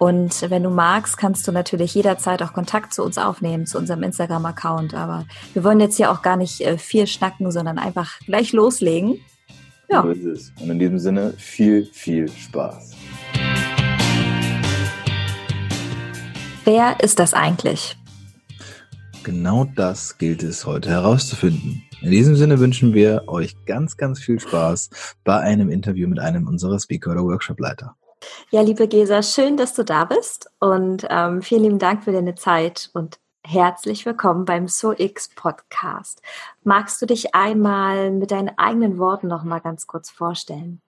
Und wenn du magst, kannst du natürlich jederzeit auch Kontakt zu uns aufnehmen, zu unserem Instagram-Account. Aber wir wollen jetzt hier auch gar nicht äh, viel schnacken, sondern einfach gleich loslegen. Ja. So ist es. Und in diesem Sinne viel, viel Spaß. Wer ist das eigentlich? Genau das gilt es heute herauszufinden. In diesem Sinne wünschen wir euch ganz, ganz viel Spaß bei einem Interview mit einem unserer Speaker oder Workshopleiter. Ja, liebe Gesa, schön, dass du da bist und ähm, vielen lieben Dank für deine Zeit und herzlich willkommen beim SoX Podcast. Magst du dich einmal mit deinen eigenen Worten noch mal ganz kurz vorstellen?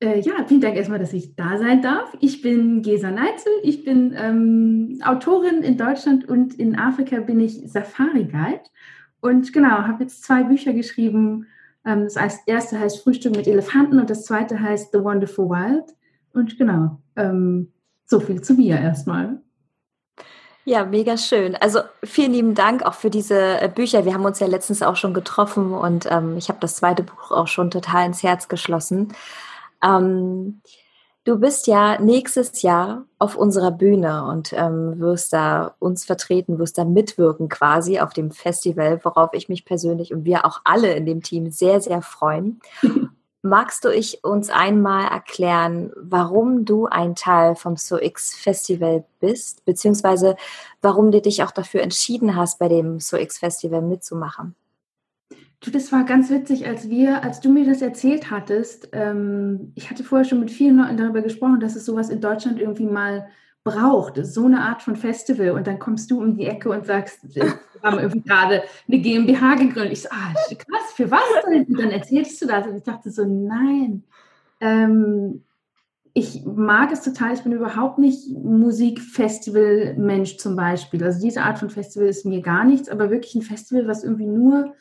Äh, ja, vielen Dank erstmal, dass ich da sein darf. Ich bin Gesa Neitzel, ich bin ähm, Autorin in Deutschland und in Afrika bin ich Safari Guide und genau, habe jetzt zwei Bücher geschrieben. Ähm, das erste heißt Frühstück mit Elefanten und das zweite heißt The Wonderful Wild. Und genau, ähm, so viel zu mir erstmal. Ja, mega schön. Also vielen lieben Dank auch für diese äh, Bücher. Wir haben uns ja letztens auch schon getroffen und ähm, ich habe das zweite Buch auch schon total ins Herz geschlossen. Ähm, du bist ja nächstes Jahr auf unserer Bühne und ähm, wirst da uns vertreten, wirst da mitwirken quasi auf dem Festival, worauf ich mich persönlich und wir auch alle in dem Team sehr, sehr freuen. Magst du ich uns einmal erklären, warum du ein Teil vom SoX Festival bist, beziehungsweise warum du dich auch dafür entschieden hast, bei dem SoX Festival mitzumachen? Du, das war ganz witzig, als wir, als du mir das erzählt hattest. Ähm, ich hatte vorher schon mit vielen Leuten darüber gesprochen, dass es sowas in Deutschland irgendwie mal braucht, so eine Art von Festival. Und dann kommst du um die Ecke und sagst, wir haben irgendwie gerade eine GmbH gegründet. Ich so, ah, krass, für was denn? Und dann erzählst du das. Und ich dachte so, nein. Ähm, ich mag es total. Ich bin überhaupt nicht Musikfestival-Mensch zum Beispiel. Also diese Art von Festival ist mir gar nichts, aber wirklich ein Festival, was irgendwie nur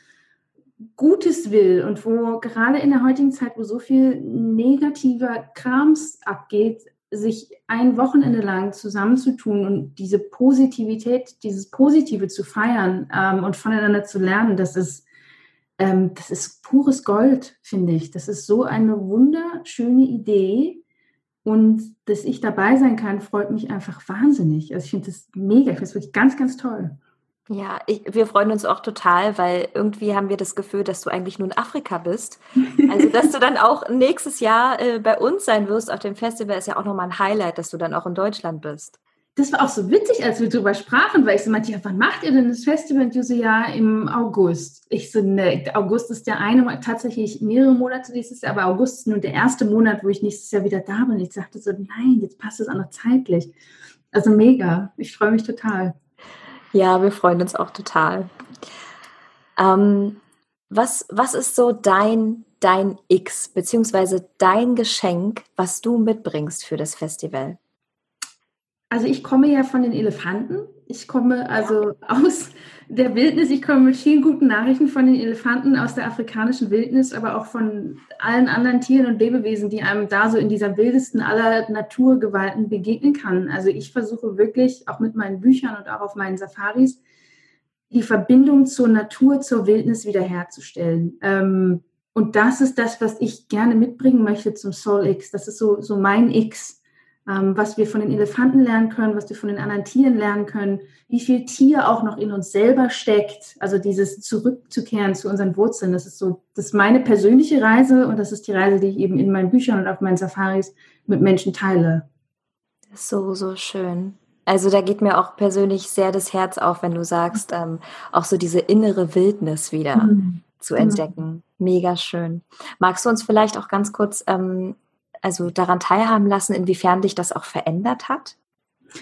Gutes will und wo gerade in der heutigen Zeit, wo so viel negativer Krams abgeht, sich ein Wochenende lang zusammenzutun und diese Positivität, dieses Positive zu feiern ähm, und voneinander zu lernen, das ist, ähm, das ist pures Gold, finde ich. Das ist so eine wunderschöne Idee. Und dass ich dabei sein kann, freut mich einfach wahnsinnig. Also ich finde das mega, ich finde es wirklich ganz, ganz toll. Ja, ich, wir freuen uns auch total, weil irgendwie haben wir das Gefühl, dass du eigentlich nur in Afrika bist. Also, dass du dann auch nächstes Jahr äh, bei uns sein wirst auf dem Festival, ist ja auch nochmal ein Highlight, dass du dann auch in Deutschland bist. Das war auch so witzig, als wir darüber sprachen, weil ich so meinte, ja, wann macht ihr denn das Festival? Und so, ja, im August. Ich so, ne, August ist der eine, tatsächlich mehrere Monate nächstes Jahr, aber August ist nur der erste Monat, wo ich nächstes Jahr wieder da bin. Ich sagte so, nein, jetzt passt es auch noch zeitlich. Also mega. Ich freue mich total. Ja, wir freuen uns auch total. Ähm, was, was ist so dein, dein X, beziehungsweise dein Geschenk, was du mitbringst für das Festival? Also ich komme ja von den Elefanten. Ich komme also aus der Wildnis. Ich komme mit vielen guten Nachrichten von den Elefanten aus der afrikanischen Wildnis, aber auch von allen anderen Tieren und Lebewesen, die einem da so in dieser wildesten aller Naturgewalten begegnen kann. Also ich versuche wirklich auch mit meinen Büchern und auch auf meinen Safaris die Verbindung zur Natur, zur Wildnis wiederherzustellen. Ähm, und das ist das, was ich gerne mitbringen möchte zum Soul X. Das ist so, so mein X was wir von den Elefanten lernen können, was wir von den anderen Tieren lernen können, wie viel Tier auch noch in uns selber steckt. Also dieses zurückzukehren zu unseren Wurzeln. Das ist so, das ist meine persönliche Reise und das ist die Reise, die ich eben in meinen Büchern und auf meinen Safaris mit Menschen teile. So, so schön. Also da geht mir auch persönlich sehr das Herz auf, wenn du sagst, ähm, auch so diese innere Wildnis wieder mhm. zu entdecken. Mega schön. Magst du uns vielleicht auch ganz kurz ähm, also daran teilhaben lassen, inwiefern dich das auch verändert hat?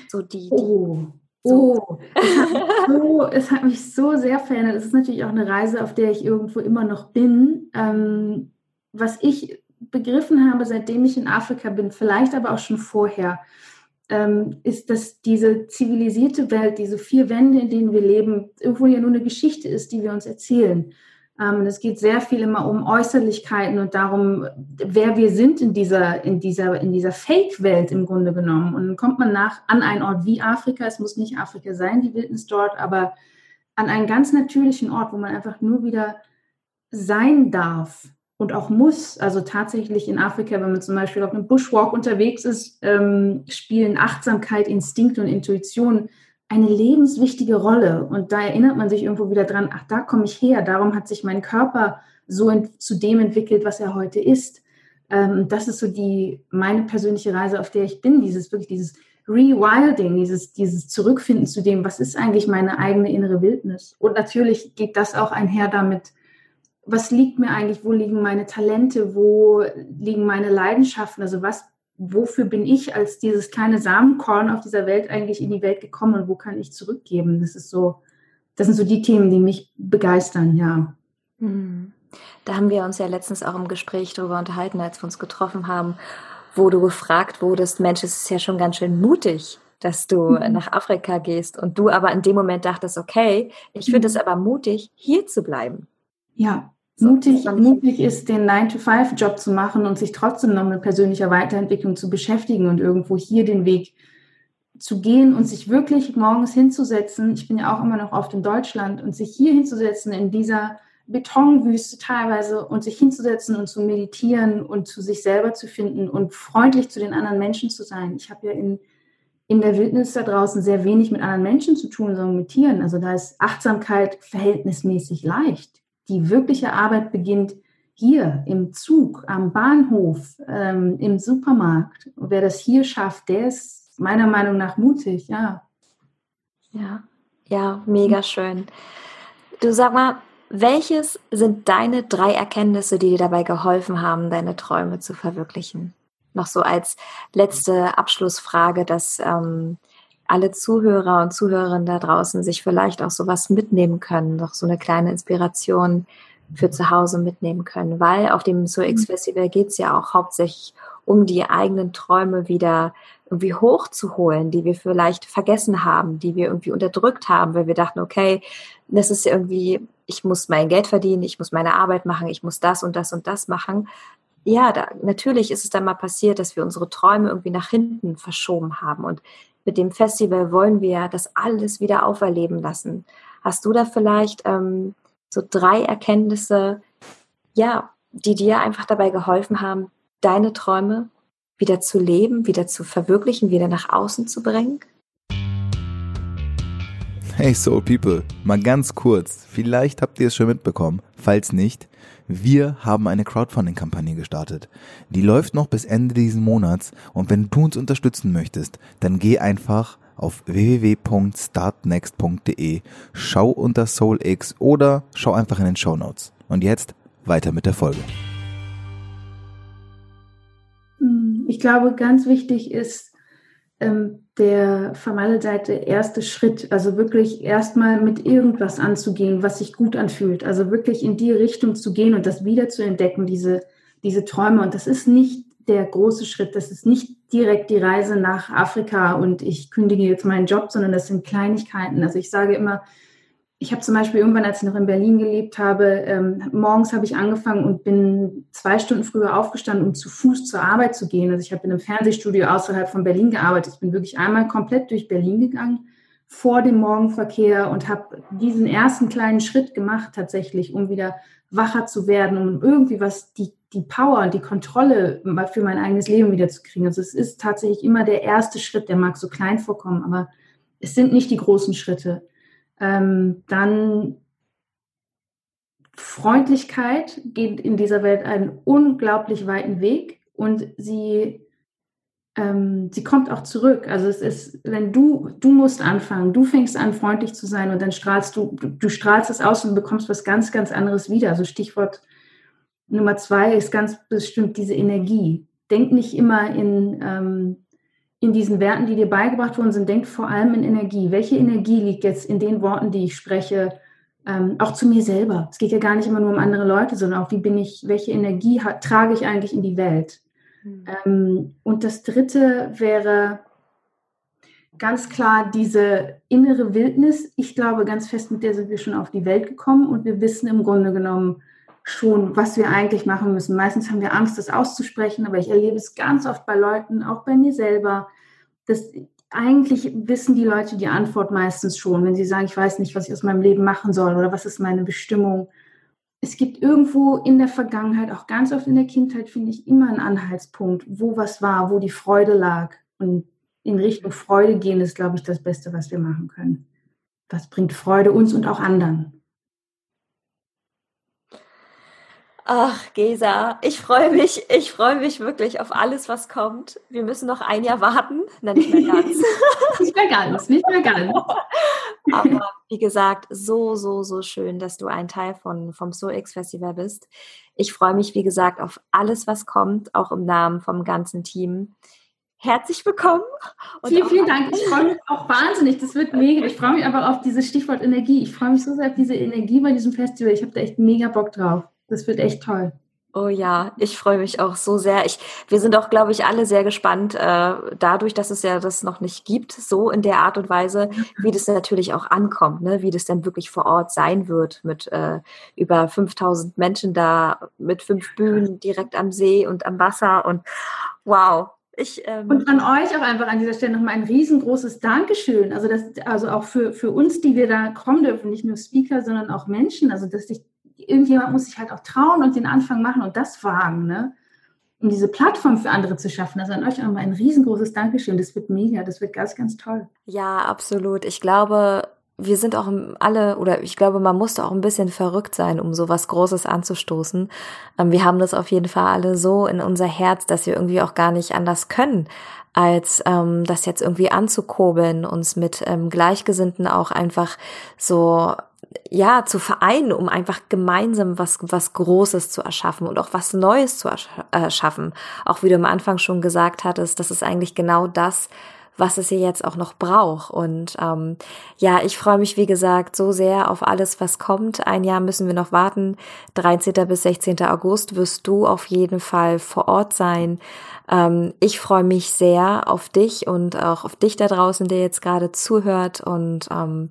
So die, die oh. Oh, es hat, so, es hat, mich so sehr verändert. Es ist natürlich auch eine Reise, auf der ich irgendwo immer noch bin. Ähm, was ich begriffen habe, seitdem ich in Afrika bin, vielleicht aber auch schon vorher, ähm, ist, dass diese zivilisierte Welt, diese vier Wände, in denen wir leben, irgendwo ja nur eine Geschichte ist, die wir uns erzählen. Ähm, es geht sehr viel immer um Äußerlichkeiten und darum, wer wir sind in dieser, in dieser, in dieser Fake-Welt im Grunde genommen. Und dann kommt man nach an einen Ort wie Afrika, es muss nicht Afrika sein, die Wildnis dort, aber an einen ganz natürlichen Ort, wo man einfach nur wieder sein darf und auch muss. Also tatsächlich in Afrika, wenn man zum Beispiel auf einem Bushwalk unterwegs ist, ähm, spielen Achtsamkeit, Instinkt und Intuition eine lebenswichtige Rolle. Und da erinnert man sich irgendwo wieder dran, ach, da komme ich her, darum hat sich mein Körper so zu dem entwickelt, was er heute ist. Ähm, das ist so die, meine persönliche Reise, auf der ich bin, dieses wirklich dieses Rewilding, dieses, dieses Zurückfinden zu dem, was ist eigentlich meine eigene innere Wildnis. Und natürlich geht das auch einher damit, was liegt mir eigentlich, wo liegen meine Talente, wo liegen meine Leidenschaften, also was wofür bin ich als dieses kleine Samenkorn auf dieser Welt eigentlich in die Welt gekommen und wo kann ich zurückgeben? Das ist so, das sind so die Themen, die mich begeistern, ja. Hm. Da haben wir uns ja letztens auch im Gespräch darüber unterhalten, als wir uns getroffen haben, wo du gefragt wurdest, Mensch, es ist ja schon ganz schön mutig, dass du mhm. nach Afrika gehst und du aber in dem Moment dachtest, okay, ich finde mhm. es aber mutig, hier zu bleiben. Ja, mutig, mutig ist, den 9-to-5-Job zu machen und sich trotzdem noch mit persönlicher Weiterentwicklung zu beschäftigen und irgendwo hier den Weg zu gehen und sich wirklich morgens hinzusetzen. Ich bin ja auch immer noch oft in Deutschland und sich hier hinzusetzen in dieser Betonwüste teilweise und sich hinzusetzen und zu meditieren und zu sich selber zu finden und freundlich zu den anderen Menschen zu sein. Ich habe ja in, in der Wildnis da draußen sehr wenig mit anderen Menschen zu tun, sondern mit Tieren. Also da ist Achtsamkeit verhältnismäßig leicht die wirkliche Arbeit beginnt hier im Zug, am Bahnhof, ähm, im Supermarkt. Und wer das hier schafft, der ist meiner Meinung nach mutig, ja. Ja, ja, mega schön. Du sag mal, welches sind deine drei Erkenntnisse, die dir dabei geholfen haben, deine Träume zu verwirklichen? Noch so als letzte Abschlussfrage, dass ähm, alle Zuhörer und Zuhörerinnen da draußen sich vielleicht auch sowas mitnehmen können, doch so eine kleine Inspiration für zu Hause mitnehmen können, weil auf dem SoX mhm. Festival geht es ja auch hauptsächlich um die eigenen Träume wieder irgendwie hochzuholen, die wir vielleicht vergessen haben, die wir irgendwie unterdrückt haben, weil wir dachten, okay, das ist irgendwie, ich muss mein Geld verdienen, ich muss meine Arbeit machen, ich muss das und das und das machen. Ja, da, natürlich ist es dann mal passiert, dass wir unsere Träume irgendwie nach hinten verschoben haben. Und mit dem Festival wollen wir das alles wieder auferleben lassen. Hast du da vielleicht ähm, so drei Erkenntnisse, ja, die dir einfach dabei geholfen haben, deine Träume wieder zu leben, wieder zu verwirklichen, wieder nach außen zu bringen? Hey Soul People, mal ganz kurz, vielleicht habt ihr es schon mitbekommen, falls nicht, wir haben eine Crowdfunding-Kampagne gestartet. Die läuft noch bis Ende diesen Monats und wenn du uns unterstützen möchtest, dann geh einfach auf www.startnext.de, schau unter SoulX oder schau einfach in den Show Notes. Und jetzt weiter mit der Folge. Hm, ich glaube, ganz wichtig ist, ähm, der vermaledeite erste Schritt, also wirklich erstmal mit irgendwas anzugehen, was sich gut anfühlt, also wirklich in die Richtung zu gehen und das wieder zu entdecken, diese, diese Träume. Und das ist nicht der große Schritt, das ist nicht direkt die Reise nach Afrika und ich kündige jetzt meinen Job, sondern das sind Kleinigkeiten. Also ich sage immer, ich habe zum Beispiel irgendwann, als ich noch in Berlin gelebt habe, ähm, morgens habe ich angefangen und bin zwei Stunden früher aufgestanden, um zu Fuß zur Arbeit zu gehen. Also ich habe in einem Fernsehstudio außerhalb von Berlin gearbeitet. Ich bin wirklich einmal komplett durch Berlin gegangen vor dem Morgenverkehr und habe diesen ersten kleinen Schritt gemacht tatsächlich, um wieder wacher zu werden, um irgendwie was, die, die Power und die Kontrolle für mein eigenes Leben wieder zu kriegen. Also es ist tatsächlich immer der erste Schritt, der mag so klein vorkommen, aber es sind nicht die großen Schritte ähm, dann Freundlichkeit geht in dieser Welt einen unglaublich weiten Weg und sie, ähm, sie kommt auch zurück. Also es ist, wenn du, du musst anfangen, du fängst an, freundlich zu sein und dann strahlst du, du, du strahlst es aus und bekommst was ganz, ganz anderes wieder. Also Stichwort Nummer zwei ist ganz bestimmt diese Energie. Denk nicht immer in, ähm, in diesen Werten, die dir beigebracht worden sind, denkt vor allem in Energie. Welche Energie liegt jetzt in den Worten, die ich spreche, ähm, auch zu mir selber? Es geht ja gar nicht immer nur um andere Leute, sondern auch, wie bin ich, welche Energie hat, trage ich eigentlich in die Welt? Mhm. Ähm, und das dritte wäre, ganz klar diese innere Wildnis. Ich glaube ganz fest, mit der sind wir schon auf die Welt gekommen und wir wissen im Grunde genommen schon, was wir eigentlich machen müssen. Meistens haben wir Angst, das auszusprechen, aber ich erlebe es ganz oft bei Leuten, auch bei mir selber, dass eigentlich wissen die Leute die Antwort meistens schon, wenn sie sagen, ich weiß nicht, was ich aus meinem Leben machen soll oder was ist meine Bestimmung. Es gibt irgendwo in der Vergangenheit, auch ganz oft in der Kindheit, finde ich, immer einen Anhaltspunkt, wo was war, wo die Freude lag. Und in Richtung Freude gehen ist, glaube ich, das Beste, was wir machen können. Was bringt Freude uns und auch anderen? Ach, Gesa, ich freue mich, ich freue mich wirklich auf alles, was kommt. Wir müssen noch ein Jahr warten, na nicht mehr ganz. nicht mehr ganz, nicht mehr ganz. Aber wie gesagt, so, so, so schön, dass du ein Teil von, vom SoX Festival bist. Ich freue mich, wie gesagt, auf alles, was kommt, auch im Namen vom ganzen Team herzlich willkommen. Vielen, vielen Dank. Ich freue mich auch wahnsinnig. Das wird mega. Ich freue mich aber auf dieses Stichwort Energie. Ich freue mich so sehr auf diese Energie bei diesem Festival. Ich habe da echt mega Bock drauf. Das wird echt toll. Oh ja, ich freue mich auch so sehr. Ich, wir sind auch, glaube ich, alle sehr gespannt, äh, dadurch, dass es ja das noch nicht gibt, so in der Art und Weise, wie das natürlich auch ankommt, ne? wie das dann wirklich vor Ort sein wird, mit äh, über 5000 Menschen da, mit fünf Bühnen direkt am See und am Wasser und wow, ich, ähm und an euch auch einfach an dieser Stelle nochmal ein riesengroßes Dankeschön. Also, das, also auch für, für uns, die wir da kommen dürfen, nicht nur Speaker, sondern auch Menschen. Also, dass sich irgendjemand muss sich halt auch trauen und den Anfang machen und das wagen, ne? Um diese Plattform für andere zu schaffen. Also an euch auch mal ein riesengroßes Dankeschön. Das wird mega, das wird ganz, ganz toll. Ja, absolut. Ich glaube, wir sind auch alle, oder ich glaube, man musste auch ein bisschen verrückt sein, um so was Großes anzustoßen. Ähm, wir haben das auf jeden Fall alle so in unser Herz, dass wir irgendwie auch gar nicht anders können, als ähm, das jetzt irgendwie anzukurbeln, uns mit ähm, Gleichgesinnten auch einfach so ja zu vereinen, um einfach gemeinsam was was Großes zu erschaffen und auch was Neues zu erschaffen. Auch wie du am Anfang schon gesagt hattest, das ist eigentlich genau das, was es hier jetzt auch noch braucht. Und ähm, ja, ich freue mich, wie gesagt, so sehr auf alles, was kommt. Ein Jahr müssen wir noch warten. 13. bis 16. August wirst du auf jeden Fall vor Ort sein. Ähm, ich freue mich sehr auf dich und auch auf dich da draußen, der jetzt gerade zuhört. Und ähm,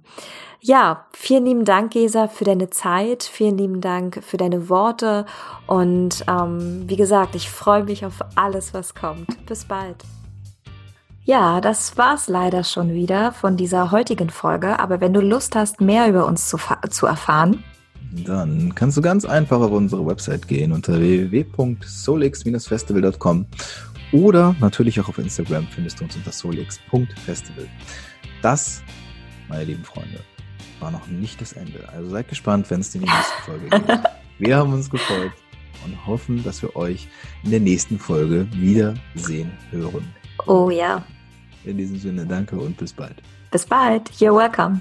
ja, vielen lieben Dank, Gesa, für deine Zeit. Vielen lieben Dank für deine Worte. Und ähm, wie gesagt, ich freue mich auf alles, was kommt. Bis bald. Ja, das war's leider schon wieder von dieser heutigen Folge. Aber wenn du Lust hast, mehr über uns zu, zu erfahren, dann kannst du ganz einfach auf unsere Website gehen unter www.solix-festival.com oder natürlich auch auf Instagram findest du uns unter solix.festival. Das, meine lieben Freunde, war noch nicht das Ende. Also seid gespannt, wenn es in die nächste Folge geht. Wir haben uns gefreut und hoffen, dass wir euch in der nächsten Folge wiedersehen hören. Oh ja. In diesem Sinne, danke und bis bald. Bis bald. You're welcome.